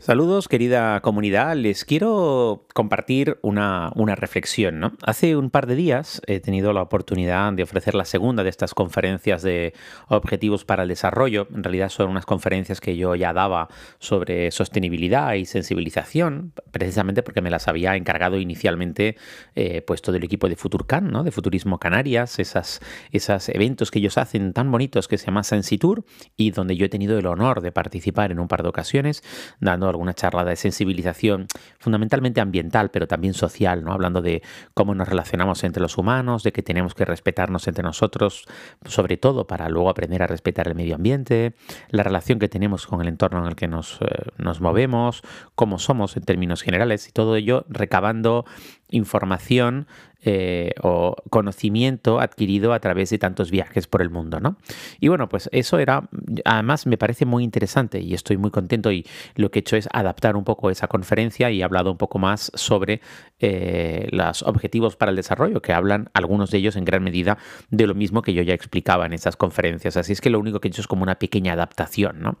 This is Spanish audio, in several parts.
Saludos, querida comunidad. Les quiero compartir una, reflexión. ¿no? Hace un par de días he tenido la oportunidad de ofrecer la segunda de estas conferencias de objetivos para el desarrollo. En realidad son unas conferencias que yo ya daba sobre sostenibilidad y sensibilización, precisamente porque me las había encargado inicialmente eh, pues todo el equipo de Futurcan, ¿no? de Futurismo Canarias, esas, esos eventos que ellos hacen tan bonitos que se llama Sensitour y donde yo he tenido el honor de participar en un par de ocasiones, dando una charla de sensibilización fundamentalmente ambiental, pero también social, ¿no? hablando de cómo nos relacionamos entre los humanos, de que tenemos que respetarnos entre nosotros, sobre todo para luego aprender a respetar el medio ambiente, la relación que tenemos con el entorno en el que nos, eh, nos movemos, cómo somos en términos generales y todo ello recabando información eh, o conocimiento adquirido a través de tantos viajes por el mundo, ¿no? Y bueno, pues eso era, además me parece muy interesante y estoy muy contento y lo que he hecho es adaptar un poco esa conferencia y he hablado un poco más sobre eh, los objetivos para el desarrollo, que hablan algunos de ellos en gran medida de lo mismo que yo ya explicaba en esas conferencias. Así es que lo único que he hecho es como una pequeña adaptación, ¿no?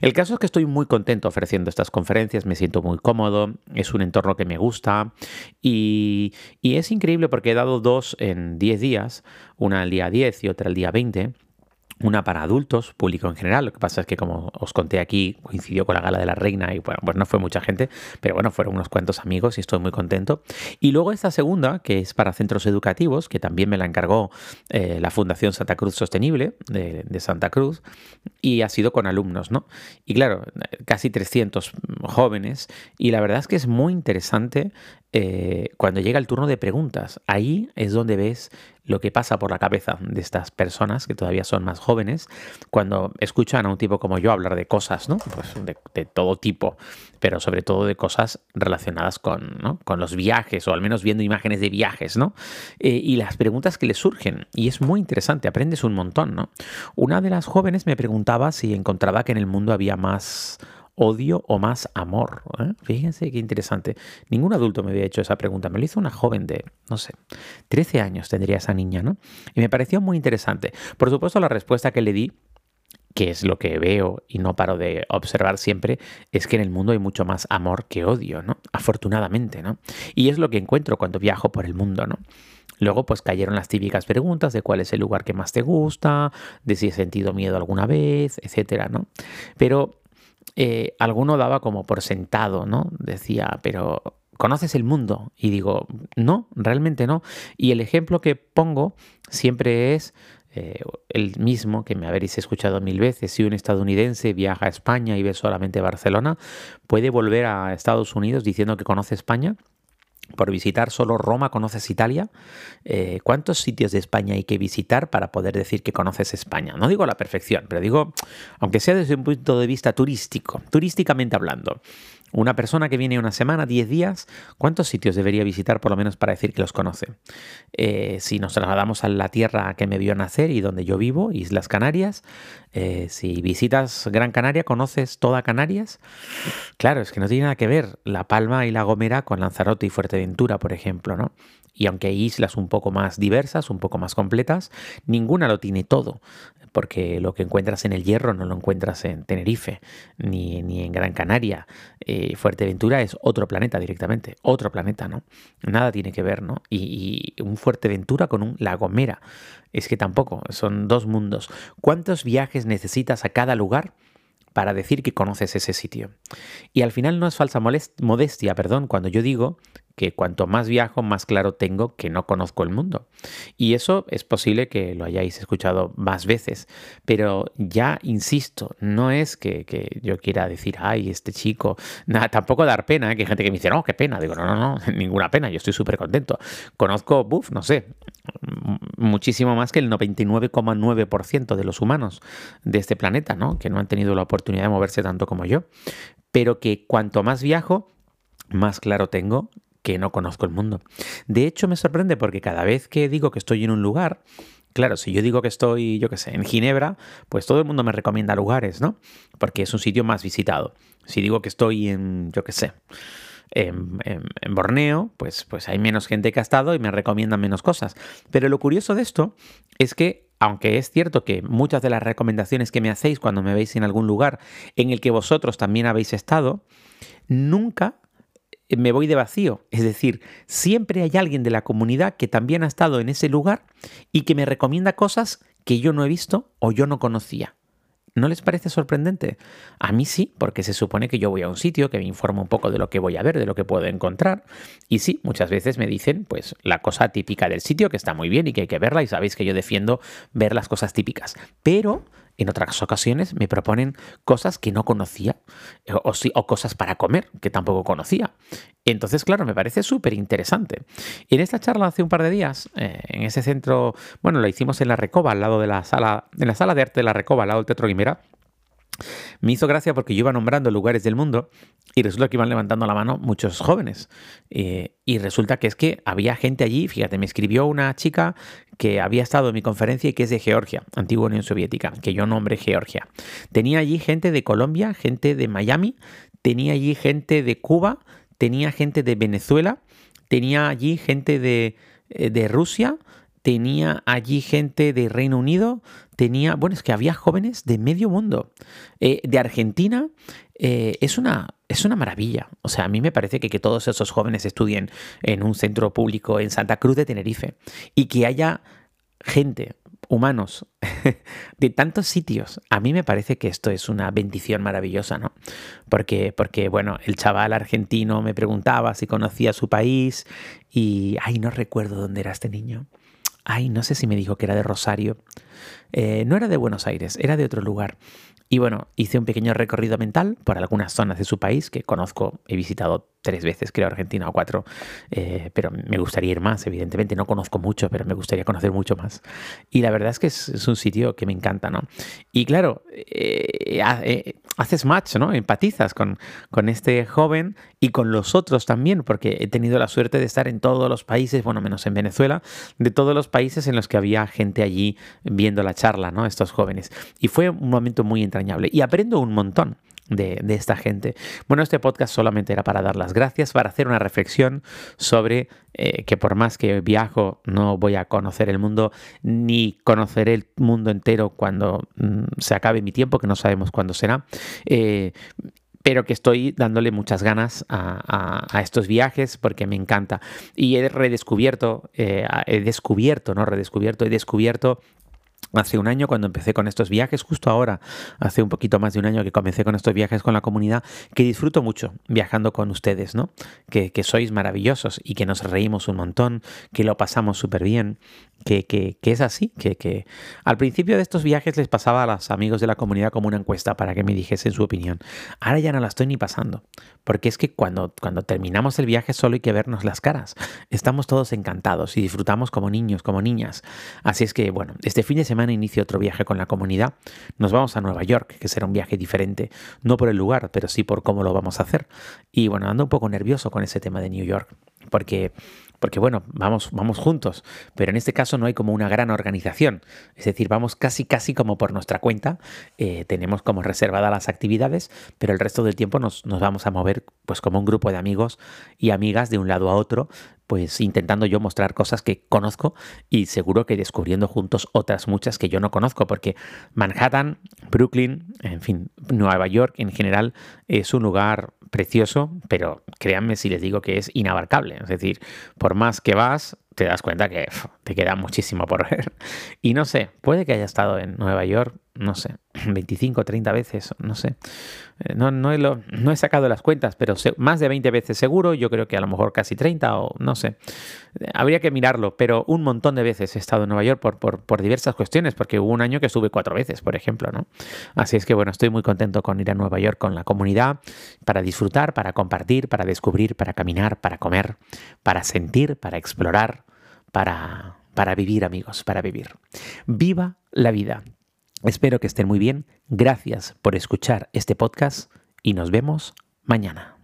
El caso es que estoy muy contento ofreciendo estas conferencias, me siento muy cómodo, es un entorno que me gusta y, y es increíble porque he dado dos en 10 días, una al día 10 y otra al día 20 una para adultos, público en general. Lo que pasa es que, como os conté aquí, coincidió con la gala de la reina y bueno, pues no fue mucha gente, pero bueno, fueron unos cuantos amigos y estoy muy contento. Y luego esta segunda, que es para centros educativos, que también me la encargó eh, la Fundación Santa Cruz Sostenible de, Santa Cruz y ha sido con alumnos, ¿no? Y claro, casi 300 jóvenes y la verdad es que es muy interesante eh, cuando llega el turno de preguntas. Ahí es donde ves lo que pasa por la cabeza de estas personas que todavía son más jóvenes cuando escuchan a un tipo como yo hablar de cosas, ¿no? Pues de, todo tipo, pero sobre todo de cosas relacionadas con, con los viajes o al menos viendo imágenes de viajes, ¿no? Eh, y las preguntas que les surgen. Y es muy interesante, aprendes un montón, ¿no? Una de las jóvenes me preguntaba si encontraba que en el mundo había más odio o más amor? ¿eh? Fíjense qué interesante. Ningún adulto me había hecho esa pregunta. Me lo hizo una joven de, no sé, 13 años tendría esa niña, ¿no? Y me pareció muy interesante. Por supuesto, la respuesta que le di que es lo que veo y no paro de observar siempre, es que en el mundo hay mucho más amor que odio, ¿no? Afortunadamente, ¿no? Y es lo que encuentro cuando viajo por el mundo, ¿no? Luego, pues cayeron las típicas preguntas de cuál es el lugar que más te gusta, de si has sentido miedo alguna vez, etcétera, ¿no? Pero eh, alguno daba como por sentado, ¿no? Decía, pero ¿conoces el mundo? Y digo, no, realmente no. Y el ejemplo que pongo siempre es eh, el mismo que me habréis escuchado mil veces. Si un estadounidense viaja a España y ve solamente Barcelona, puede volver a Estados Unidos diciendo que conoce España por visitar solo Roma conoces Italia. Eh, ¿Cuántos sitios de España hay que visitar para poder decir que conoces España? No digo la perfección, pero digo, aunque sea desde un punto de vista turístico, turísticamente hablando. Una persona que viene una semana, 10 días, ¿cuántos sitios debería visitar por lo menos para decir que los conoce? Eh, si nos trasladamos a la tierra que me vio nacer y donde yo vivo, Islas Canarias, eh, si visitas Gran Canaria, ¿conoces toda Canarias? Claro, es que no tiene nada que ver La Palma y La Gomera con Lanzarote y Fuerteventura, por ejemplo, ¿no? Y aunque hay islas un poco más diversas, un poco más completas, ninguna lo tiene todo porque lo que encuentras en el Hierro no lo encuentras en Tenerife ni, en Gran Canaria. Eh, Fuerteventura es otro planeta directamente, otro planeta, ¿no? Nada tiene que ver, ¿no? Y, y un Fuerteventura con un La Gomera, es que tampoco, son dos mundos. ¿Cuántos viajes necesitas a cada lugar? Para decir que conoces ese sitio. Y al final no es falsa modestia, perdón, cuando yo digo que cuanto más viajo, más claro tengo que no conozco el mundo. Y eso es posible que lo hayáis escuchado más veces, pero ya insisto, no es que, yo quiera decir, ay, este chico, nada, tampoco dar pena, ¿eh? que hay gente que me dice, no, qué pena, digo, no, no, no, ninguna pena, yo estoy súper contento. Conozco, buf, no sé, muchísimo más que el 99,9% de los humanos de este planeta, ¿no? Que no han tenido la oportunidad de moverse tanto como yo, pero que cuanto más viajo, más claro tengo que no conozco el mundo. De hecho, me sorprende porque cada vez que digo que estoy en un lugar, Claro, si yo digo que estoy, yo qué sé, en Ginebra, pues todo el mundo me recomienda lugares, ¿no? Porque es un sitio más visitado. Si digo que estoy en, yo qué sé, en, Borneo, pues, pues hay menos gente que ha estado y me recomiendan menos cosas. Pero lo curioso de esto es que, aunque es cierto que muchas de las recomendaciones que me hacéis cuando me veis en algún lugar en el que vosotros también habéis estado, nunca me voy de vacío. Es decir, siempre hay alguien de la comunidad que también ha estado en ese lugar y que me recomienda cosas que yo no he visto o yo no conocía. ¿No les parece sorprendente? A mí sí, porque se supone que yo voy a un sitio que me informa un poco de lo que voy a ver, de lo que puedo encontrar. Y sí, muchas veces me dicen, pues, la cosa típica del sitio, que está muy bien y que hay que verla, y sabéis que yo defiendo ver las cosas típicas. Pero en otras ocasiones me proponen cosas que no conocía eh, o, o cosas para comer que tampoco conocía. Entonces, claro, me parece súper interesante. En esta charla hace un par de días, eh, en ese centro, bueno, lo hicimos en la Recoba, al lado de la sala, en la sala de arte de la Recoba, al lado del Teatro Guimera, me hizo gracia porque yo iba nombrando lugares del mundo y resulta que iban levantando la mano muchos jóvenes. Eh, y resulta que es que había gente allí, fíjate, me escribió una chica que había estado en mi conferencia y que es de Georgia, antigua Unión Soviética, que yo nombré Georgia. Tenía allí gente de Colombia, gente de Miami, tenía allí gente de Cuba, tenía gente de Venezuela, tenía allí gente de, eh, de Rusia, tenía allí gente de Reino Unido, tenía, bueno, es que había jóvenes de medio mundo. Eh, de Argentina eh, es, una, es una maravilla. O sea, a mí me parece que, que todos esos jóvenes estudien en un centro público en Santa Cruz de Tenerife y que haya gente, humanos, de tantos sitios. A mí me parece que esto es una bendición maravillosa, ¿no? Porque, porque, bueno, el chaval argentino me preguntaba si conocía su país y, ay, no recuerdo dónde era este niño. Ay, no sé si me dijo que era de Rosario. Eh, no era de Buenos Aires, era de otro lugar. Y bueno, hice un pequeño recorrido mental por algunas zonas de su país que conozco, he visitado tres veces, creo, Argentina o cuatro, eh, pero me gustaría ir más, evidentemente, no conozco mucho, pero me gustaría conocer mucho más. Y la verdad es que es, un sitio que me encanta, ¿no? Y claro, eh, haces match, ¿no? Empatizas con, con este joven y con los otros también, porque he tenido la suerte de estar en todos los países, bueno, menos en Venezuela, de todos los países en los que había gente allí viendo la charla, ¿no? Estos jóvenes. Y fue un momento muy entrañable. Y aprendo un montón. De, esta gente. Bueno, este podcast solamente era para dar las gracias, para hacer una reflexión sobre eh, que por más que viajo no voy a conocer el mundo, ni conoceré el mundo entero cuando mm, se acabe mi tiempo, que no sabemos cuándo será. Eh, pero que estoy dándole muchas ganas a, estos viajes porque me encanta. Y he redescubierto, eh, he descubierto, no redescubierto, he descubierto Hace un año cuando empecé con estos viajes, justo ahora, hace un poquito más de un año que comencé con estos viajes con la comunidad, que disfruto mucho viajando con ustedes, ¿no? Que, sois maravillosos y que nos reímos un montón, que lo pasamos súper bien, que, que, es así, que, al principio de estos viajes les pasaba a los amigos de la comunidad como una encuesta para que me dijesen su opinión. Ahora ya no la estoy ni pasando, porque es que cuando, cuando terminamos el viaje solo hay que vernos las caras. Estamos todos encantados y disfrutamos como niños, como niñas. Así es que, bueno, este fin de semana inicio otro viaje con la comunidad. Nos vamos a Nueva York, que será un viaje diferente, no por el lugar, pero sí por cómo lo vamos a hacer. Y bueno, ando un poco nervioso con ese tema de New York, porque porque bueno, vamos, vamos juntos, pero en este caso no hay como una gran organización, es decir, vamos casi casi como por nuestra cuenta, eh, tenemos como reservadas las actividades, pero el resto del tiempo nos, nos vamos a mover pues como un grupo de amigos y amigas de un lado a otro, pues intentando yo mostrar cosas que conozco y seguro que descubriendo juntos otras muchas que yo no conozco, porque Manhattan, Brooklyn, en fin, Nueva York en general es un lugar precioso, pero créanme si les digo que es inabarcable. Es decir, por más que vas, te das cuenta que te queda muchísimo por ver. Y no sé, puede que haya estado en Nueva York, no sé, 25, 30 veces, no sé. Eh, no, no, he, no he sacado las cuentas, pero más de 20 veces seguro, yo creo que a lo mejor casi 30 o no sé. Eh, habría que mirarlo, pero un montón de veces he estado en Nueva York por, por, por diversas cuestiones, porque hubo un año que estuve cuatro veces, por ejemplo, ¿no? Así es que bueno, estoy muy contento con ir a Nueva York con la comunidad, para disfrutar, para compartir, para descubrir, para caminar, para comer, para sentir, para explorar para, para vivir, amigos, para vivir. Viva la vida. Espero que estén muy bien. Gracias por escuchar este podcast y nos vemos mañana.